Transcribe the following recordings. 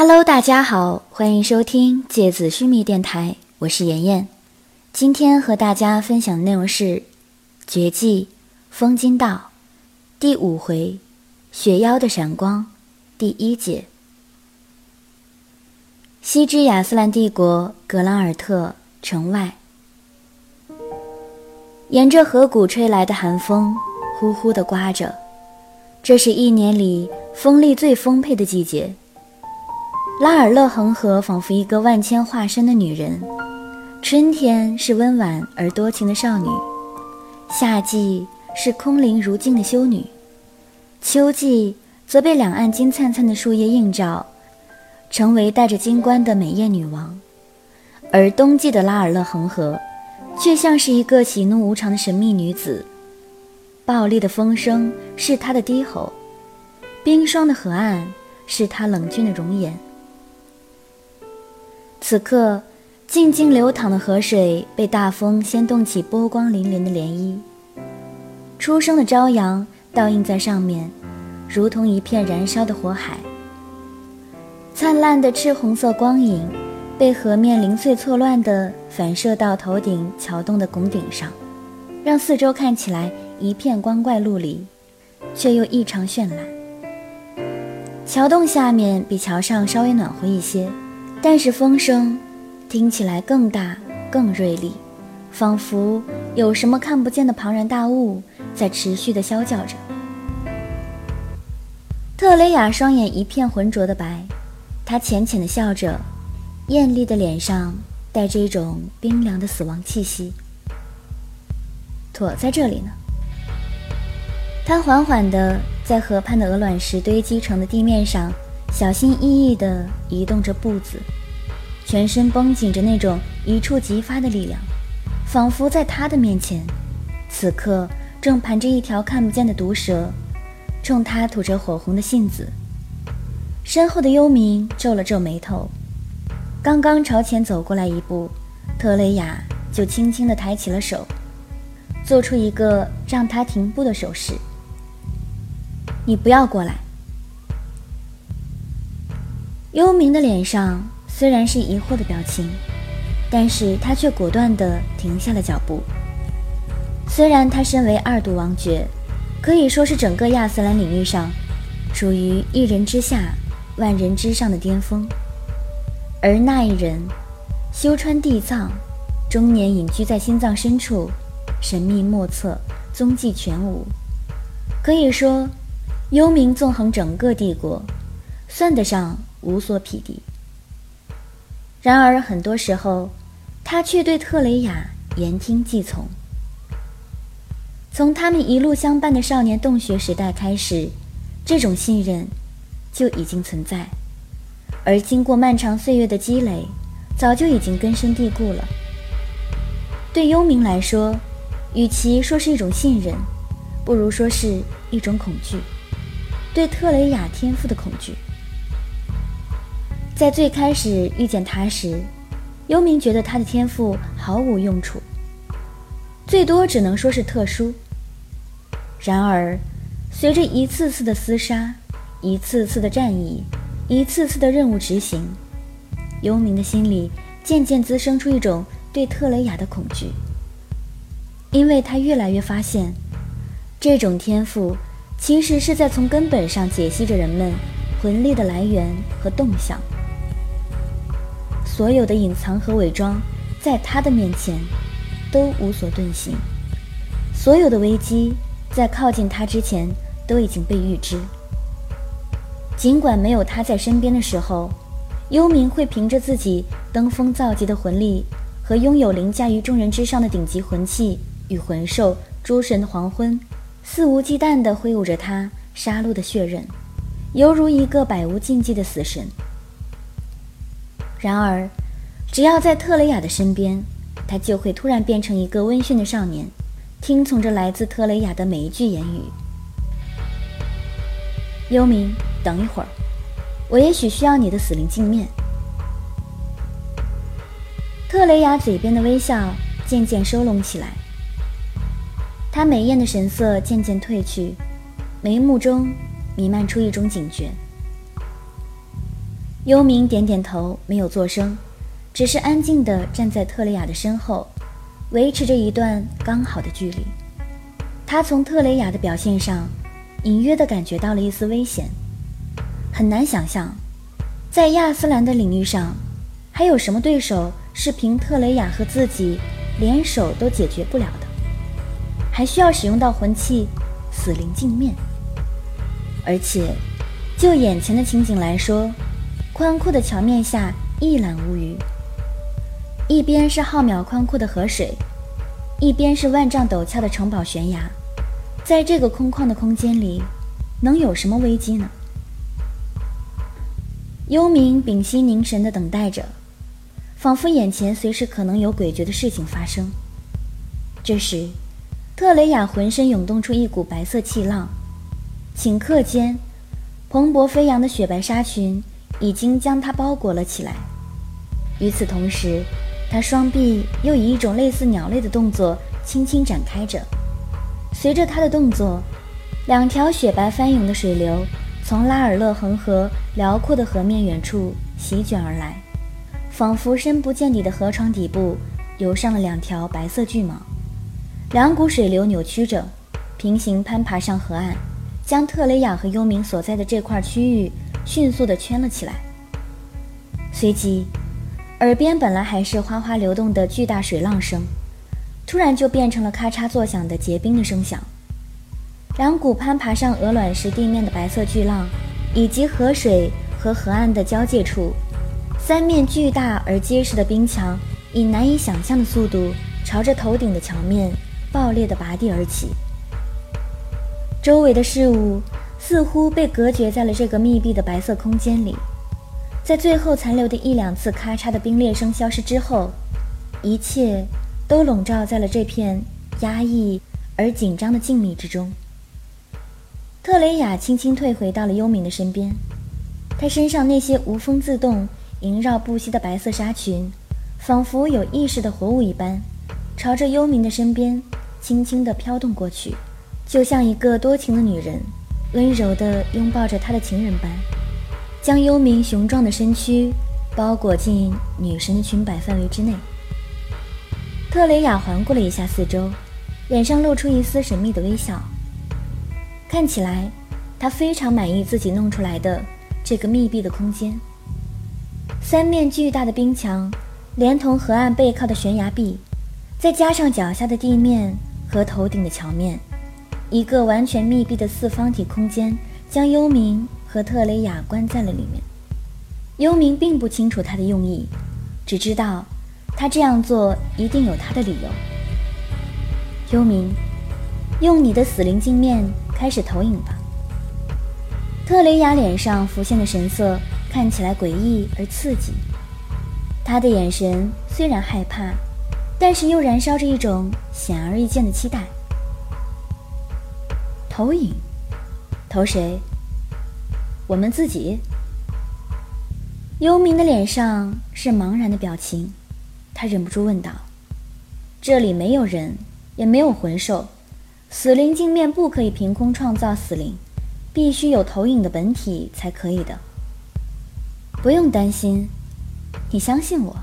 Hello，大家好，欢迎收听芥子须弥电台，我是妍妍。今天和大家分享的内容是《绝技风金道》第五回“雪妖的闪光”第一节。西之亚斯兰帝国格兰尔特城外，沿着河谷吹来的寒风呼呼地刮着，这是一年里风力最丰沛的季节。拉尔勒恒河仿佛一个万千化身的女人，春天是温婉而多情的少女，夏季是空灵如镜的修女，秋季则被两岸金灿灿的树叶映照，成为戴着金冠的美艳女王。而冬季的拉尔勒恒河，却像是一个喜怒无常的神秘女子，暴力的风声是她的低吼，冰霜的河岸是她冷峻的容颜。此刻，静静流淌的河水被大风掀动起波光粼粼的涟漪，初升的朝阳倒映在上面，如同一片燃烧的火海。灿烂的赤红色光影被河面零碎错乱地反射到头顶桥洞的拱顶上，让四周看起来一片光怪陆离，却又异常绚烂。桥洞下面比桥上稍微暖和一些。但是风声听起来更大、更锐利，仿佛有什么看不见的庞然大物在持续地啸叫着。特雷雅双眼一片浑浊的白，她浅浅地笑着，艳丽的脸上带着一种冰凉的死亡气息。躲在这里呢。她缓缓地在河畔的鹅卵石堆积成的地面上。小心翼翼地移动着步子，全身绷紧着那种一触即发的力量，仿佛在他的面前，此刻正盘着一条看不见的毒蛇，冲他吐着火红的信子。身后的幽冥皱了皱眉头，刚刚朝前走过来一步，特雷雅就轻轻地抬起了手，做出一个让他停步的手势：“你不要过来。”幽冥的脸上虽然是疑惑的表情，但是他却果断地停下了脚步。虽然他身为二度王爵，可以说是整个亚斯兰领域上，处于一人之下、万人之上的巅峰，而那一人，修川地藏，终年隐居在心脏深处，神秘莫测，踪迹全无。可以说，幽冥纵横整个帝国，算得上。无所匹敌。然而，很多时候，他却对特雷雅言听计从。从他们一路相伴的少年洞穴时代开始，这种信任就已经存在，而经过漫长岁月的积累，早就已经根深蒂固了。对幽冥来说，与其说是一种信任，不如说是一种恐惧，对特雷雅天赋的恐惧。在最开始遇见他时，幽冥觉得他的天赋毫无用处，最多只能说是特殊。然而，随着一次次的厮杀，一次次的战役，一次次的任务执行，幽冥的心里渐渐滋生出一种对特雷雅的恐惧，因为他越来越发现，这种天赋其实是在从根本上解析着人们魂力的来源和动向。所有的隐藏和伪装，在他的面前都无所遁形；所有的危机，在靠近他之前都已经被预知。尽管没有他在身边的时候，幽冥会凭着自己登峰造极的魂力和拥有凌驾于众人之上的顶级魂器与魂兽诸神的黄昏，肆无忌惮地挥舞着他杀戮的血刃，犹如一个百无禁忌的死神。然而，只要在特雷雅的身边，他就会突然变成一个温驯的少年，听从着来自特雷雅的每一句言语。幽冥，等一会儿，我也许需要你的死灵镜面。特雷雅嘴边的微笑渐渐收拢起来，她美艳的神色渐渐褪去，眉目中弥漫出一种警觉。幽冥点点头，没有作声，只是安静地站在特雷雅的身后，维持着一段刚好的距离。他从特雷雅的表现上，隐约地感觉到了一丝危险。很难想象，在亚斯兰的领域上，还有什么对手是凭特雷雅和自己联手都解决不了的，还需要使用到魂器死灵镜面。而且，就眼前的情景来说，宽阔的桥面下一览无余。一边是浩渺宽阔的河水，一边是万丈陡峭的城堡悬崖。在这个空旷的空间里，能有什么危机呢？幽冥屏息凝神地等待着，仿佛眼前随时可能有诡谲的事情发生。这时，特雷雅浑身涌动出一股白色气浪。顷刻间，蓬勃飞扬的雪白纱裙已经将它包裹了起来。与此同时，他双臂又以一种类似鸟类的动作轻轻展开着。随着他的动作，两条雪白翻涌的水流从拉尔勒恒河辽阔的河面远处席卷而来，仿佛深不见底的河床底部游上了两条白色巨蟒。两股水流扭曲着，平行攀爬上河岸。将特雷雅和幽冥所在的这块区域迅速地圈了起来。随即，耳边本来还是哗哗流动的巨大水浪声，突然就变成了咔嚓作响的结冰的声响。两股攀爬上鹅卵石地面的白色巨浪，以及河水和河岸的交界处，三面巨大而结实的冰墙以难以想象的速度朝着头顶的墙面爆裂地拔地而起。周围的事物似乎被隔绝在了这个密闭的白色空间里，在最后残留的一两次咔嚓的冰裂声消失之后，一切都笼罩在了这片压抑而紧张的静谧之中。特雷雅轻轻退回到了幽冥的身边，她身上那些无风自动、萦绕不息的白色纱裙，仿佛有意识的活物一般，朝着幽冥的身边轻轻地飘动过去。就像一个多情的女人，温柔地拥抱着她的情人般，将幽冥雄壮的身躯包裹进女神的裙摆范围之内。特雷雅环顾了一下四周，脸上露出一丝神秘的微笑。看起来，她非常满意自己弄出来的这个密闭的空间。三面巨大的冰墙，连同河岸背靠的悬崖壁，再加上脚下的地面和头顶的桥面。一个完全密闭的四方体空间，将幽冥和特雷雅关在了里面。幽冥并不清楚他的用意，只知道他这样做一定有他的理由。幽冥，用你的死灵镜面开始投影吧。特雷雅脸上浮现的神色看起来诡异而刺激，他的眼神虽然害怕，但是又燃烧着一种显而易见的期待。投影，投谁？我们自己。幽冥的脸上是茫然的表情，他忍不住问道：“这里没有人，也没有魂兽，死灵镜面不可以凭空创造死灵，必须有投影的本体才可以的。不用担心，你相信我，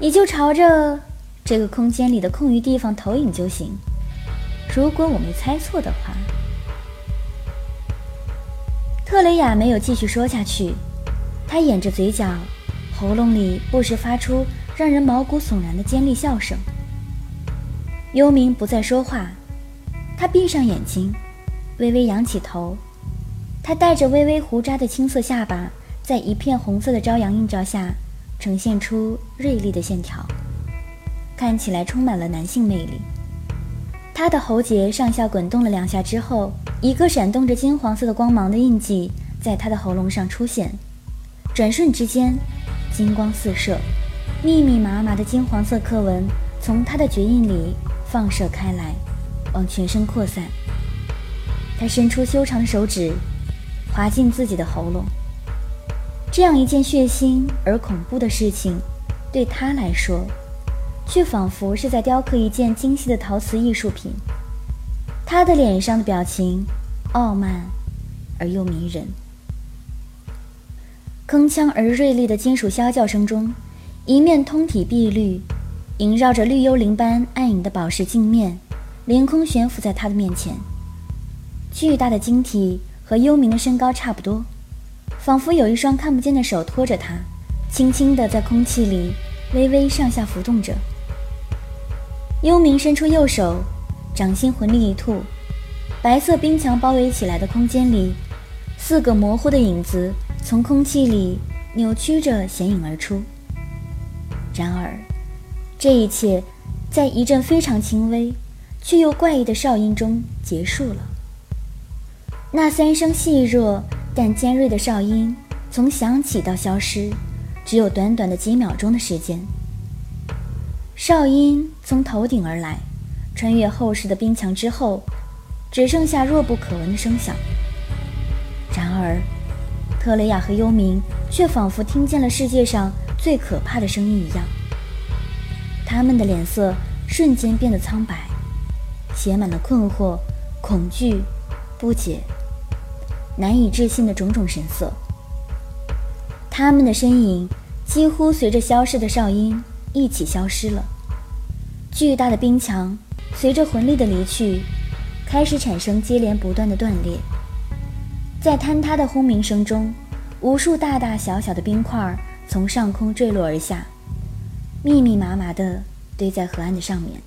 你就朝着这个空间里的空余地方投影就行。如果我没猜错的话。”特雷雅没有继续说下去，她掩着嘴角，喉咙里不时发出让人毛骨悚然的尖利笑声。幽冥不再说话，他闭上眼睛，微微仰起头，他带着微微胡渣的青色下巴，在一片红色的朝阳映照下，呈现出锐利的线条，看起来充满了男性魅力。他的喉结上下滚动了两下之后，一个闪动着金黄色的光芒的印记在他的喉咙上出现。转瞬之间，金光四射，密密麻麻的金黄色刻纹从他的绝印里放射开来，往全身扩散。他伸出修长的手指，划进自己的喉咙。这样一件血腥而恐怖的事情，对他来说。却仿佛是在雕刻一件精细的陶瓷艺术品。他的脸上的表情傲慢而又迷人。铿锵而锐利的金属啸叫声中，一面通体碧绿、萦绕着绿幽灵般暗影的宝石镜面，凌空悬浮在他的面前。巨大的晶体和幽冥的身高差不多，仿佛有一双看不见的手托着他，轻轻地在空气里微微上下浮动着。幽冥伸出右手，掌心魂力一吐，白色冰墙包围起来的空间里，四个模糊的影子。从空气里扭曲着显影而出。然而，这一切在一阵非常轻微却又怪异的哨音中结束了。那三声细弱但尖锐的哨音从响起到消失，只有短短的几秒钟的时间。哨音从头顶而来，穿越厚实的冰墙之后，只剩下弱不可闻的声响。然而。特雷雅和幽冥却仿佛听见了世界上最可怕的声音一样，他们的脸色瞬间变得苍白，写满了困惑、恐惧、不解、难以置信的种种神色。他们的身影几乎随着消失的哨音一起消失了，巨大的冰墙随着魂力的离去，开始产生接连不断的断裂。在坍塌的轰鸣声中，无数大大小小的冰块从上空坠落而下，密密麻麻地堆在河岸的上面，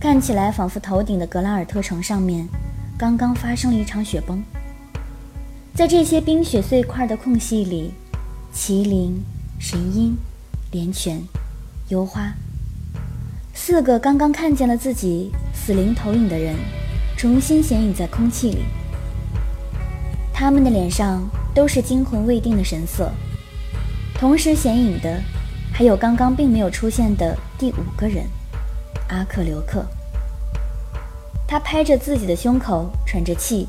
看起来仿佛头顶的格拉尔特城上面刚刚发生了一场雪崩。在这些冰雪碎块的空隙里，麒麟、神鹰、连泉、幽花，四个刚刚看见了自己死灵投影的人，重新显影在空气里。他们的脸上都是惊魂未定的神色，同时显影的还有刚刚并没有出现的第五个人——阿克留克。他拍着自己的胸口，喘着气，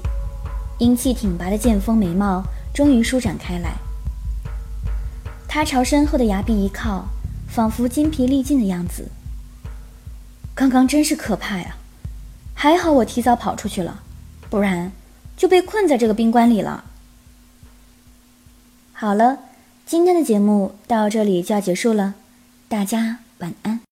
英气挺拔的剑锋眉毛终于舒展开来。他朝身后的崖壁一靠，仿佛筋疲力尽的样子。刚刚真是可怕呀！还好我提早跑出去了，不然……就被困在这个冰棺里了。好了，今天的节目到这里就要结束了，大家晚安。